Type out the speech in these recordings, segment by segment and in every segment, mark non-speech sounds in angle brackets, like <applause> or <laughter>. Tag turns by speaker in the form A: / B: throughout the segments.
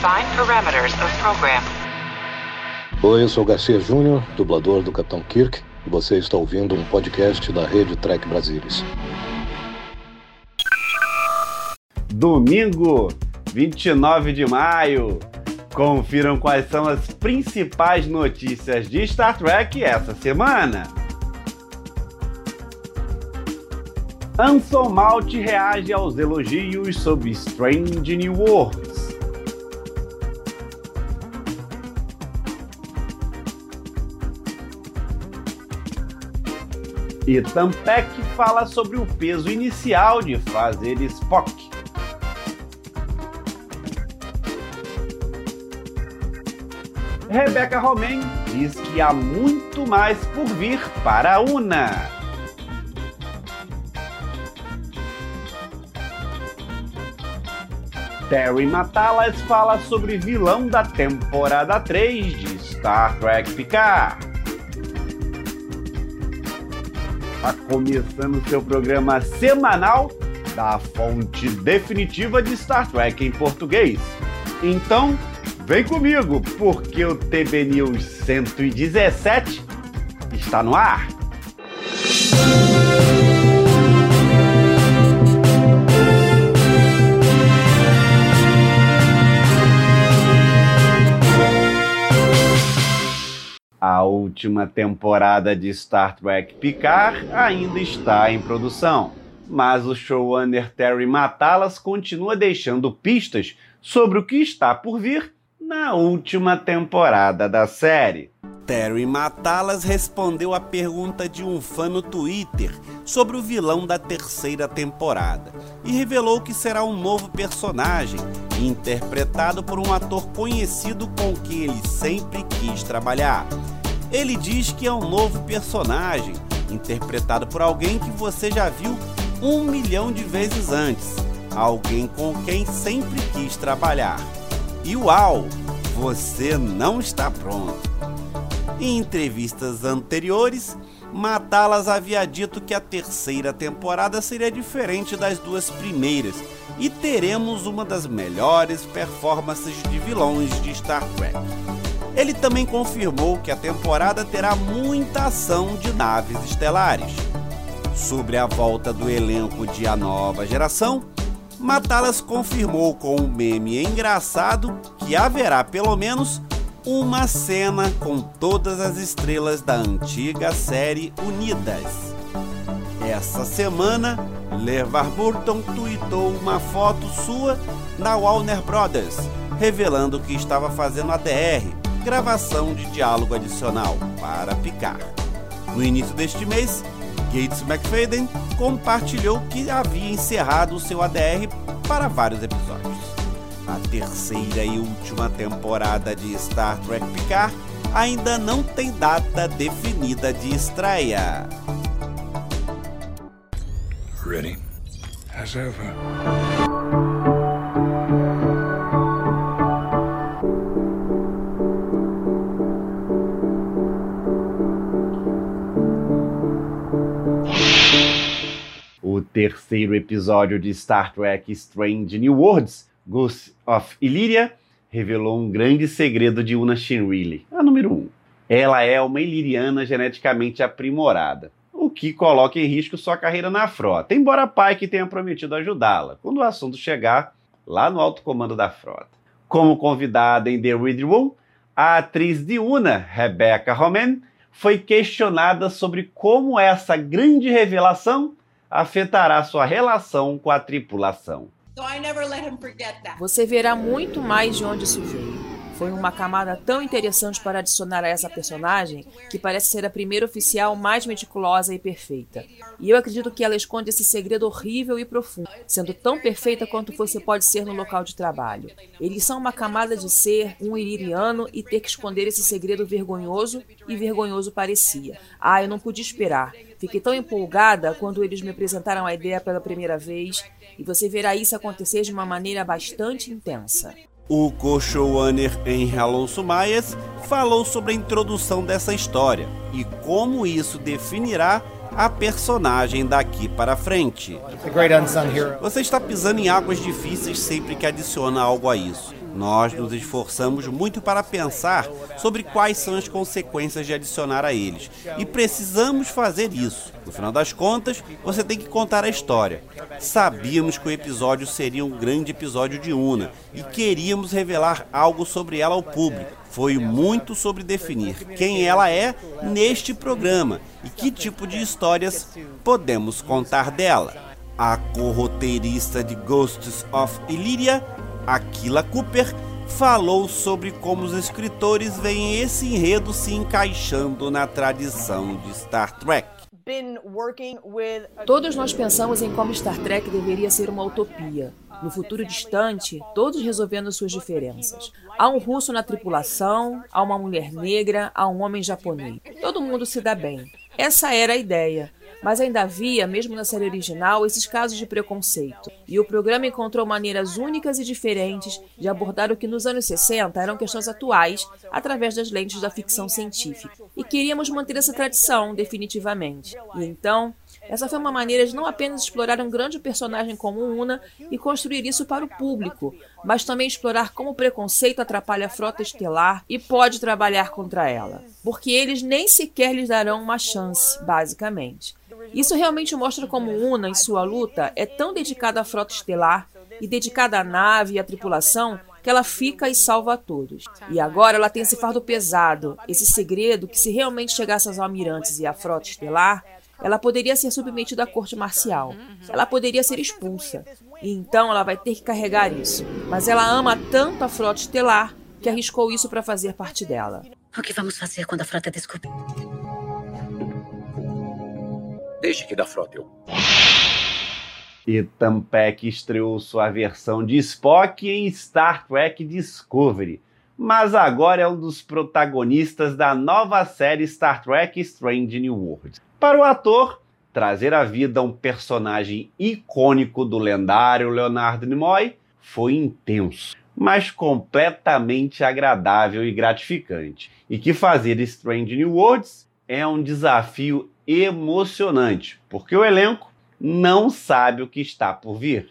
A: Define parameters of program.
B: Oi, eu sou Garcia Júnior, dublador do Capitão Kirk, e você está ouvindo um podcast da Rede Trek Brasilis.
C: Domingo, 29 de maio. Confiram quais são as principais notícias de Star Trek essa semana. Anson Malt reage aos elogios sobre Strange New Worlds. Ethan Peck fala sobre o peso inicial de fazer Spock. Rebecca Romain diz que há muito mais por vir para a UNA. Terry Matalas fala sobre vilão da temporada 3 de Star Trek Picard. Está começando seu programa semanal da fonte definitiva de Star Trek em português. Então, vem comigo, porque o TB News 117 está no ar. A última temporada de Star Trek Picard ainda está em produção, mas o showrunner Terry Matalas continua deixando pistas sobre o que está por vir na última temporada da série. Terry Matalas respondeu a pergunta de um fã no Twitter sobre o vilão da terceira temporada e revelou que será um novo personagem, interpretado por um ator conhecido com quem ele sempre quis trabalhar. Ele diz que é um novo personagem, interpretado por alguém que você já viu um milhão de vezes antes, alguém com quem sempre quis trabalhar. E uau, você não está pronto! Em entrevistas anteriores, Matalas havia dito que a terceira temporada seria diferente das duas primeiras e teremos uma das melhores performances de vilões de Star Trek. Ele também confirmou que a temporada terá muita ação de naves estelares. Sobre a volta do elenco de A Nova Geração, Matalas confirmou com um meme engraçado que haverá pelo menos uma cena com todas as estrelas da antiga série unidas. Essa semana, LeVar Burton tweetou uma foto sua na Warner Brothers, revelando que estava fazendo a DR, gravação de diálogo adicional, para picar. No início deste mês, Gates McFadden compartilhou que havia encerrado seu ADR para vários episódios. A terceira e última temporada de Star Trek Picard ainda não tem data definida de estreia.
D: Ready as ever.
C: O terceiro episódio de Star Trek Strange New Worlds, Ghosts of Illyria, revelou um grande segredo de Una Shinrili, a número 1. Um. Ela é uma iliriana geneticamente aprimorada, o que coloca em risco sua carreira na frota, embora Pike tenha prometido ajudá-la quando o assunto chegar lá no alto comando da frota. Como convidada em The Read Room, a atriz de Una, Rebecca Romain, foi questionada sobre como essa grande revelação afetará sua relação com a tripulação.
E: Você verá muito mais de onde isso veio. Foi uma camada tão interessante para adicionar a essa personagem que parece ser a primeira oficial mais meticulosa e perfeita. E eu acredito que ela esconde esse segredo horrível e profundo, sendo tão perfeita quanto você pode ser no local de trabalho. Eles são uma camada de ser um iliriano e ter que esconder esse segredo vergonhoso e vergonhoso parecia. Ah, eu não pude esperar. Fiquei tão empolgada quando eles me apresentaram a ideia pela primeira vez, e você verá isso acontecer de uma maneira bastante intensa.
C: O co-showrunner Henry Alonso Maias falou sobre a introdução dessa história e como isso definirá a personagem daqui para frente. Você está pisando em águas difíceis sempre que adiciona algo a isso. Nós nos esforçamos muito para pensar sobre quais são as consequências de adicionar a eles. E precisamos fazer isso. No final das contas, você tem que contar a história. Sabíamos que o episódio seria um grande episódio de Una e queríamos revelar algo sobre ela ao público. Foi muito sobre definir quem ela é neste programa e que tipo de histórias podemos contar dela. A co-roteirista de Ghosts of Illyria Aquila Cooper falou sobre como os escritores veem esse enredo se encaixando na tradição de Star Trek.
E: Todos nós pensamos em como Star Trek deveria ser uma utopia. No futuro distante, todos resolvendo suas diferenças. Há um russo na tripulação, há uma mulher negra, há um homem japonês. Todo mundo se dá bem. Essa era a ideia. Mas ainda havia, mesmo na série original, esses casos de preconceito. E o programa encontrou maneiras únicas e diferentes de abordar o que nos anos 60 eram questões atuais através das lentes da ficção científica. E queríamos manter essa tradição, definitivamente. E então, essa foi uma maneira de não apenas explorar um grande personagem como Una e construir isso para o público, mas também explorar como o preconceito atrapalha a frota estelar e pode trabalhar contra ela. Porque eles nem sequer lhes darão uma chance, basicamente. Isso realmente mostra como Una, em sua luta, é tão dedicada à frota estelar e dedicada à nave e à tripulação que ela fica e salva a todos. E agora ela tem esse fardo pesado, esse segredo que se realmente chegasse aos almirantes e à frota estelar, ela poderia ser submetida à corte marcial. Ela poderia ser expulsa. E então ela vai ter que carregar isso. Mas ela ama tanto a frota estelar que arriscou isso para fazer parte dela.
F: O que vamos fazer quando a frota descobrir?
G: Deixe que da frota eu.
C: Ethan Peck estreou sua versão de Spock em Star Trek Discovery, mas agora é um dos protagonistas da nova série Star Trek Strange New Worlds. Para o ator, trazer à vida um personagem icônico do lendário Leonardo Nimoy foi intenso, mas completamente agradável e gratificante. E que fazer Strange New Worlds é um desafio emocionante, porque o elenco não sabe o que está por vir.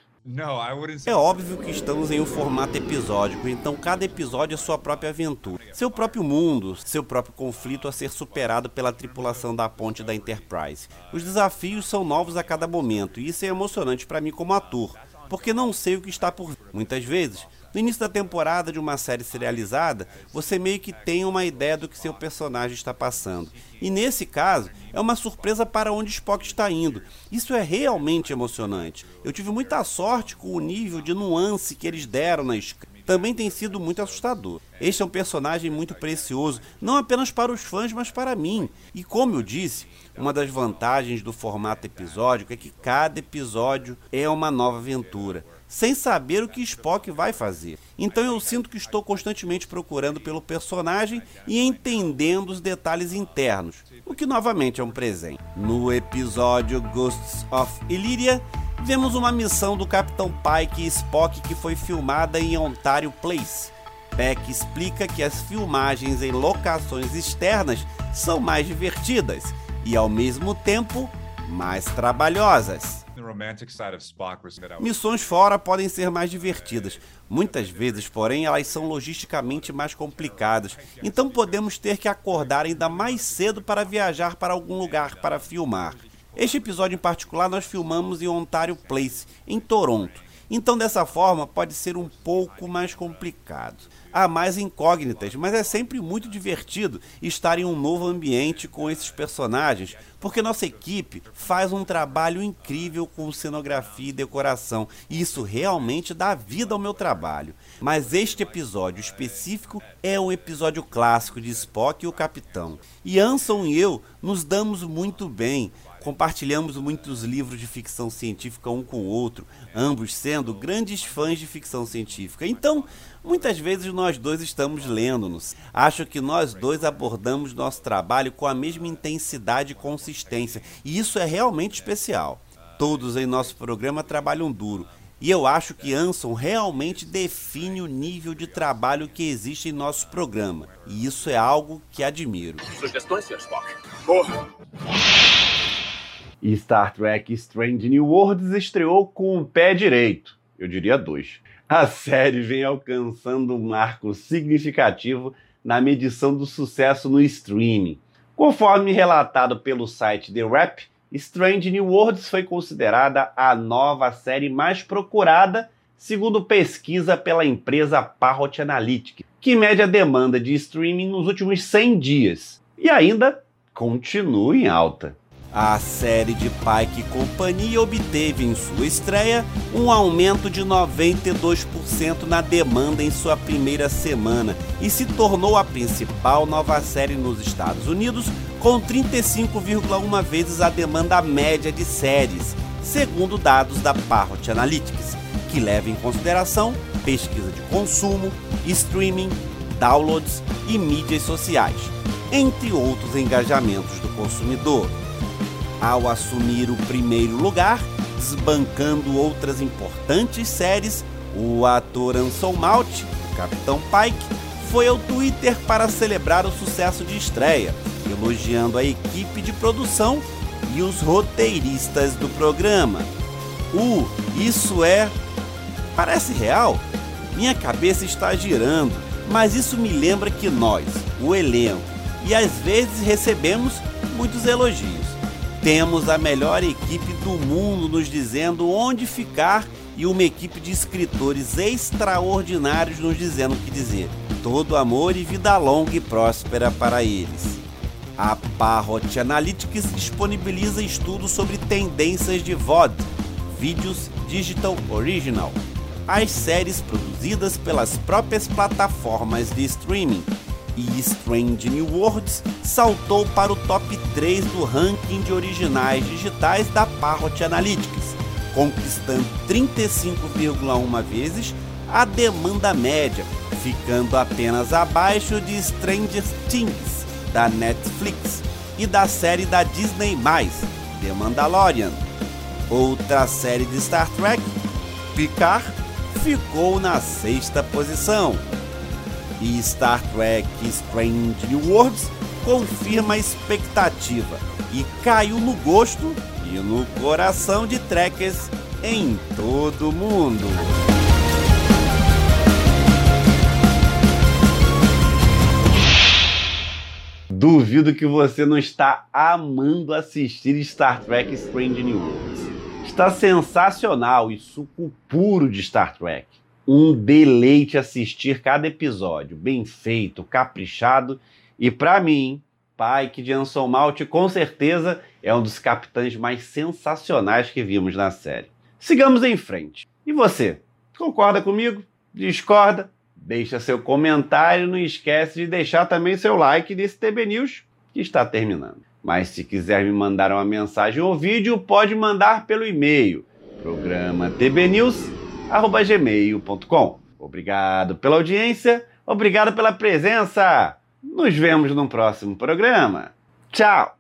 C: É óbvio que estamos em um formato episódico, então cada episódio é sua própria aventura. Seu próprio mundo, seu próprio conflito a ser superado pela tripulação da ponte da Enterprise. Os desafios são novos a cada momento, e isso é emocionante para mim como ator, porque não sei o que está por vir. Muitas vezes, no início da temporada de uma série serializada, você meio que tem uma ideia do que seu personagem está passando. E nesse caso, é uma surpresa para onde Spock está indo. Isso é realmente emocionante. Eu tive muita sorte com o nível de nuance que eles deram na escrita. Também tem sido muito assustador. Este é um personagem muito precioso, não apenas para os fãs, mas para mim. E como eu disse, uma das vantagens do formato episódico é que cada episódio é uma nova aventura sem saber o que Spock vai fazer. Então eu sinto que estou constantemente procurando pelo personagem e entendendo os detalhes internos, o que novamente é um presente. No episódio Ghosts of Illyria, vemos uma missão do Capitão Pike e Spock que foi filmada em Ontario Place. Peck explica que as filmagens em locações externas são mais divertidas e, ao mesmo tempo, mais trabalhosas. Missões fora podem ser mais divertidas. Muitas vezes, porém, elas são logisticamente mais complicadas. Então podemos ter que acordar ainda mais cedo para viajar para algum lugar para filmar. Este episódio em particular nós filmamos em Ontario Place, em Toronto. Então, dessa forma, pode ser um pouco mais complicado há mais incógnitas, mas é sempre muito divertido estar em um novo ambiente com esses personagens, porque nossa equipe faz um trabalho incrível com cenografia e decoração, e isso realmente dá vida ao meu trabalho. Mas este episódio específico é um episódio clássico de Spock e o Capitão. E Anson e eu nos damos muito bem. Compartilhamos muitos livros de ficção científica um com o outro, ambos sendo grandes fãs de ficção científica. Então, muitas vezes nós dois estamos lendo-nos. Acho que nós dois abordamos nosso trabalho com a mesma intensidade e consistência, e isso é realmente especial. Todos em nosso programa trabalham duro. E eu acho que Anson realmente define o nível de trabalho que existe em nosso programa. E isso é algo que admiro.
G: Sugestões, Sr. Spock? Porra!
C: E Star Trek Strange New Worlds estreou com um pé direito, eu diria dois. <laughs> A série vem alcançando um marco significativo na medição do sucesso no streaming. Conforme relatado pelo site The Rap, Strange New Worlds foi considerada a nova série mais procurada, segundo pesquisa pela empresa Parrot Analytics, que mede a demanda de streaming nos últimos 100 dias e ainda continua em alta. A série de Pike Companhia obteve em sua estreia um aumento de 92% na demanda em sua primeira semana e se tornou a principal nova série nos Estados Unidos, com 35,1 vezes a demanda média de séries, segundo dados da Parrot Analytics, que leva em consideração pesquisa de consumo, streaming, downloads e mídias sociais, entre outros engajamentos do consumidor ao assumir o primeiro lugar, desbancando outras importantes séries, o ator Anson Mount, Capitão Pike, foi ao Twitter para celebrar o sucesso de estreia, elogiando a equipe de produção e os roteiristas do programa. Uh, isso é. Parece real? Minha cabeça está girando, mas isso me lembra que nós, o elenco, e às vezes recebemos muitos elogios. Temos a melhor equipe do mundo nos dizendo onde ficar e uma equipe de escritores extraordinários nos dizendo o que dizer. Todo amor e vida longa e próspera para eles. A Parrot Analytics disponibiliza estudos sobre tendências de VOD, vídeos digital original, as séries produzidas pelas próprias plataformas de streaming e Strange New Worlds saltou para o top 3 do ranking de originais digitais da Parrot Analytics, conquistando 35,1 vezes a demanda média, ficando apenas abaixo de Stranger Things da Netflix e da série da Disney+, The Mandalorian. Outra série de Star Trek, Picard, ficou na sexta posição e Star Trek Strange New Worlds confirma a expectativa e caiu no gosto e no coração de trekkers em todo o mundo. Duvido que você não está amando assistir Star Trek Strange New Worlds. Está sensacional e suco puro de Star Trek um deleite assistir cada episódio, bem feito, caprichado, e para mim, Pike de Anson Malt com certeza é um dos capitães mais sensacionais que vimos na série. Sigamos em frente. E você? Concorda comigo? Discorda? Deixa seu comentário, não esquece de deixar também seu like nesse TB News que está terminando. Mas se quiser me mandar uma mensagem ou vídeo, pode mandar pelo e-mail programa tbnews gmail.com. Obrigado pela audiência, obrigado pela presença. Nos vemos no próximo programa. Tchau!